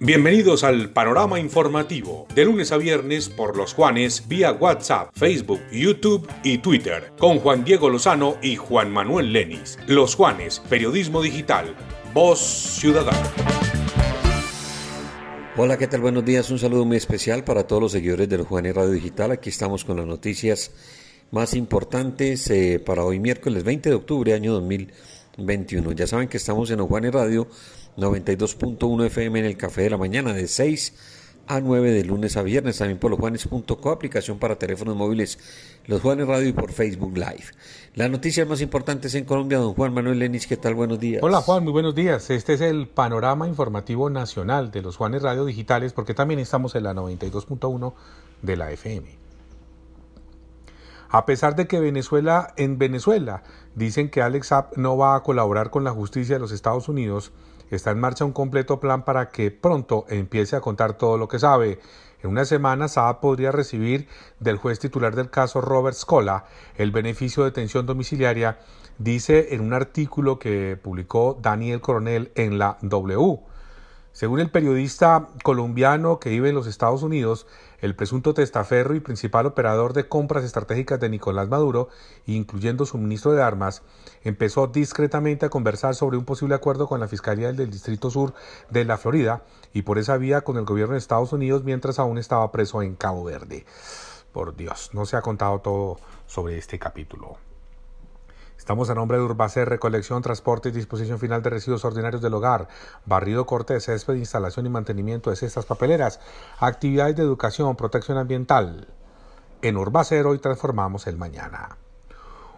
Bienvenidos al panorama informativo, de lunes a viernes por los Juanes vía WhatsApp, Facebook, YouTube y Twitter, con Juan Diego Lozano y Juan Manuel Lenis. Los Juanes, Periodismo Digital, Voz Ciudadana. Hola, ¿qué tal? Buenos días. Un saludo muy especial para todos los seguidores de los Juanes Radio Digital. Aquí estamos con las noticias más importantes eh, para hoy miércoles 20 de octubre año 2021. Ya saben que estamos en los Juanes Radio 92.1 FM en el Café de la Mañana de 6 a 9 de lunes a viernes, también por losjuanes.co, aplicación para teléfonos móviles, Los Juanes Radio y por Facebook Live. Las noticias más importantes en Colombia, don Juan Manuel Lenis, ¿qué tal? Buenos días. Hola Juan, muy buenos días. Este es el panorama informativo nacional de los Juanes Radio Digitales, porque también estamos en la 92.1 de la FM. A pesar de que Venezuela, en Venezuela, dicen que Alex Saab no va a colaborar con la justicia de los Estados Unidos, está en marcha un completo plan para que pronto empiece a contar todo lo que sabe. En una semana, Saab podría recibir del juez titular del caso Robert Scola el beneficio de detención domiciliaria, dice en un artículo que publicó Daniel Coronel en la W. Según el periodista colombiano que vive en los Estados Unidos, el presunto testaferro y principal operador de compras estratégicas de Nicolás Maduro, incluyendo suministro de armas, empezó discretamente a conversar sobre un posible acuerdo con la Fiscalía del Distrito Sur de la Florida y por esa vía con el gobierno de Estados Unidos mientras aún estaba preso en Cabo Verde. Por Dios, no se ha contado todo sobre este capítulo. Estamos a nombre de Urbacer, recolección, transporte y disposición final de residuos ordinarios del hogar, barrido, corte de césped, instalación y mantenimiento de cestas papeleras, actividades de educación, protección ambiental. En Urbacer hoy transformamos el mañana.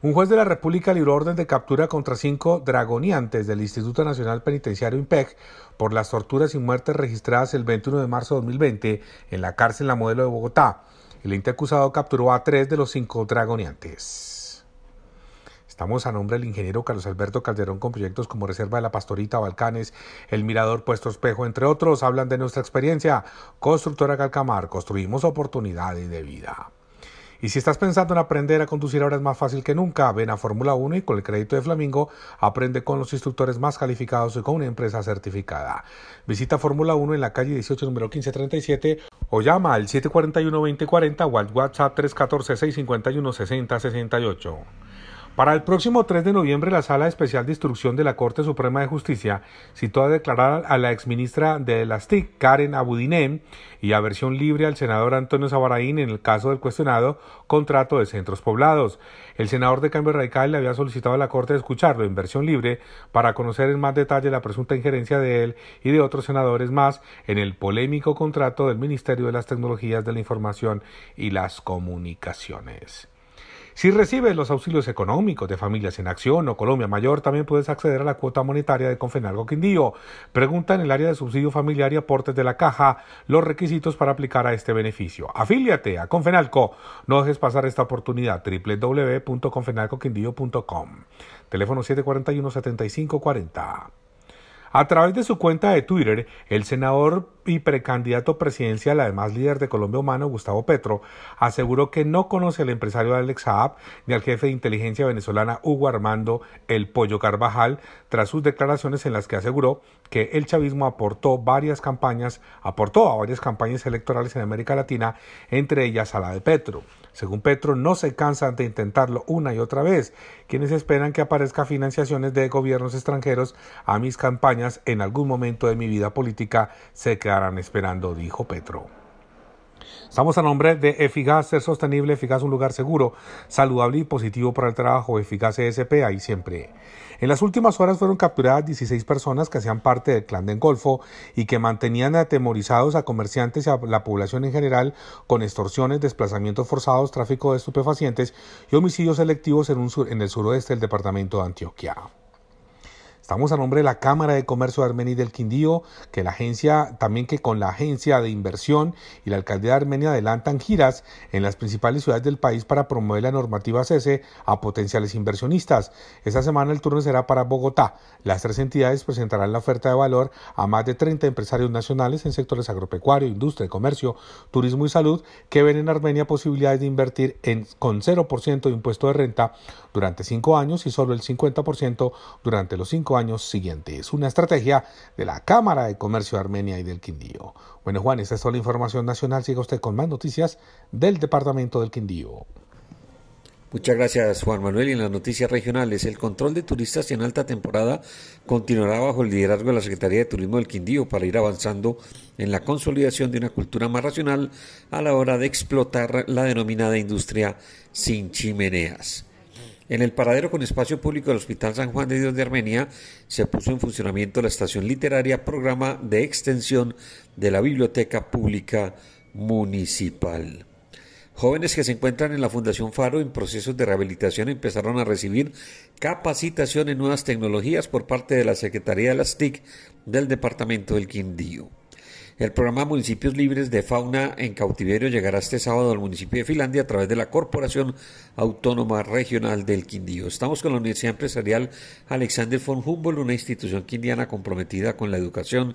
Un juez de la República libró orden de captura contra cinco dragoniantes del Instituto Nacional Penitenciario IMPEC por las torturas y muertes registradas el 21 de marzo de 2020 en la cárcel La Modelo de Bogotá. El ente acusado capturó a tres de los cinco dragoniantes. Estamos a nombre del ingeniero Carlos Alberto Calderón con proyectos como Reserva de la Pastorita, Balcanes, El Mirador Puesto Espejo, entre otros. Hablan de nuestra experiencia. Constructora Calcamar, construimos oportunidades de vida. Y si estás pensando en aprender a conducir ahora es más fácil que nunca. Ven a Fórmula 1 y con el crédito de Flamingo aprende con los instructores más calificados y con una empresa certificada. Visita Fórmula 1 en la calle 18 número 1537 o llama al 741-2040 o al WhatsApp 314-651-6068. Para el próximo 3 de noviembre, la Sala Especial de Instrucción de la Corte Suprema de Justicia citó a declarar a la exministra de las TIC, Karen Abudinem, y a versión libre al senador Antonio Sabaraín en el caso del cuestionado contrato de centros poblados. El senador de Cambio Radical le había solicitado a la Corte escucharlo en versión libre para conocer en más detalle la presunta injerencia de él y de otros senadores más en el polémico contrato del Ministerio de las Tecnologías de la Información y las Comunicaciones. Si recibes los auxilios económicos de Familias en Acción o Colombia Mayor, también puedes acceder a la cuota monetaria de Confenalco Quindío. Pregunta en el área de subsidio familiar y aportes de la caja los requisitos para aplicar a este beneficio. Afíliate a Confenalco. No dejes pasar esta oportunidad. www.confenalcoquindío.com. Teléfono 741 7540. A través de su cuenta de Twitter, el senador y precandidato presidencial, además líder de Colombia Humano, Gustavo Petro, aseguró que no conoce al empresario Alex Saab ni al jefe de inteligencia venezolana Hugo Armando El Pollo Carvajal, tras sus declaraciones en las que aseguró que el chavismo aportó varias campañas, aportó a varias campañas electorales en América Latina, entre ellas a la de Petro. Según Petro, no se cansan de intentarlo una y otra vez, quienes esperan que aparezca financiaciones de gobiernos extranjeros a mis campañas en algún momento de mi vida política se quedarán esperando, dijo Petro. Estamos a nombre de Eficaz, ser sostenible, eficaz, un lugar seguro, saludable y positivo para el trabajo, Eficaz ESP, ahí siempre. En las últimas horas fueron capturadas 16 personas que hacían parte del clan del Golfo y que mantenían atemorizados a comerciantes y a la población en general con extorsiones, desplazamientos forzados, tráfico de estupefacientes y homicidios selectivos en, un en el suroeste del departamento de Antioquia. Estamos a nombre de la Cámara de Comercio de Armenia y del Quindío, que la agencia, también que con la Agencia de Inversión y la Alcaldía de Armenia adelantan giras en las principales ciudades del país para promover la normativa CESE a potenciales inversionistas. Esta semana el turno será para Bogotá. Las tres entidades presentarán la oferta de valor a más de 30 empresarios nacionales en sectores agropecuario, industria, comercio, turismo y salud que ven en Armenia posibilidades de invertir en, con 0% de impuesto de renta durante cinco años y solo el 50% durante los cinco años años siguientes. Una estrategia de la Cámara de Comercio de Armenia y del Quindío. Bueno, Juan, esta es toda la información nacional. Siga usted con más noticias del Departamento del Quindío. Muchas gracias Juan Manuel. Y en las noticias regionales, el control de turistas en alta temporada continuará bajo el liderazgo de la Secretaría de Turismo del Quindío para ir avanzando en la consolidación de una cultura más racional a la hora de explotar la denominada industria sin chimeneas. En el paradero con espacio público del Hospital San Juan de Dios de Armenia se puso en funcionamiento la estación literaria, programa de extensión de la Biblioteca Pública Municipal. Jóvenes que se encuentran en la Fundación Faro en procesos de rehabilitación empezaron a recibir capacitación en nuevas tecnologías por parte de la Secretaría de las TIC del Departamento del Quindío. El programa Municipios Libres de Fauna en Cautiverio llegará este sábado al municipio de Finlandia a través de la Corporación Autónoma Regional del Quindío. Estamos con la Universidad Empresarial Alexander von Humboldt, una institución quindiana comprometida con la educación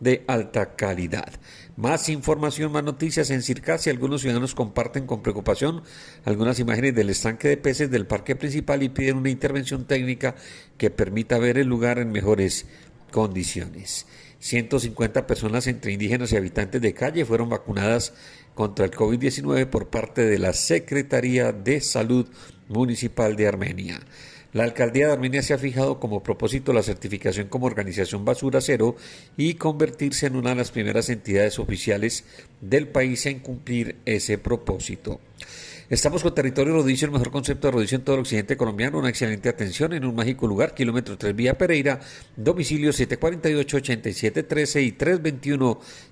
de alta calidad. Más información, más noticias en Circasia. Algunos ciudadanos comparten con preocupación algunas imágenes del estanque de peces del parque principal y piden una intervención técnica que permita ver el lugar en mejores condiciones. 150 personas entre indígenas y habitantes de calle fueron vacunadas contra el COVID-19 por parte de la Secretaría de Salud Municipal de Armenia. La alcaldía de Armenia se ha fijado como propósito la certificación como organización basura cero y convertirse en una de las primeras entidades oficiales del país en cumplir ese propósito. Estamos con Territorio Rodicio, el mejor concepto de rodicio en todo el occidente colombiano. Una excelente atención en un mágico lugar, kilómetro 3 Vía Pereira, domicilio 748-8713 y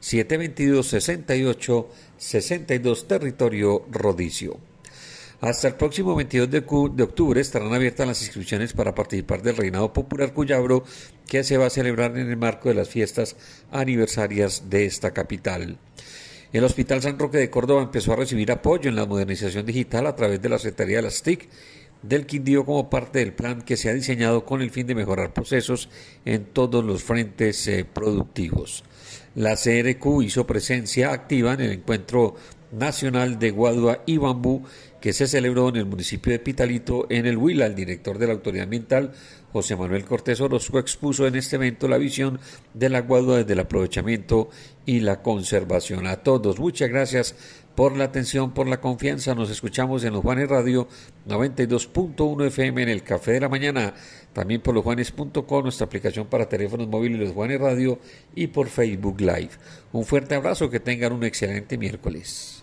321-722-6862, Territorio Rodicio. Hasta el próximo 22 de, octubre estarán abiertas las inscripciones para participar del Reinado Popular Cuyabro que se va a celebrar en el marco de las fiestas aniversarias de esta capital. El Hospital San Roque de Córdoba empezó a recibir apoyo en la modernización digital a través de la Secretaría de las TIC del Quindío como parte del plan que se ha diseñado con el fin de mejorar procesos en todos los frentes eh, productivos. La CRQ hizo presencia activa en el encuentro nacional de Guadua y Bambú que se celebró en el municipio de Pitalito, en el Huila. El director de la Autoridad Ambiental, José Manuel Cortés Orozco, expuso en este evento la visión de la Guadua desde el aprovechamiento y la conservación. A todos, muchas gracias por la atención, por la confianza. Nos escuchamos en los Juanes Radio 92.1 FM en el Café de la Mañana, también por losjuanes.com, nuestra aplicación para teléfonos móviles Los Juanes Radio y por Facebook Live. Un fuerte abrazo, que tengan un excelente miércoles.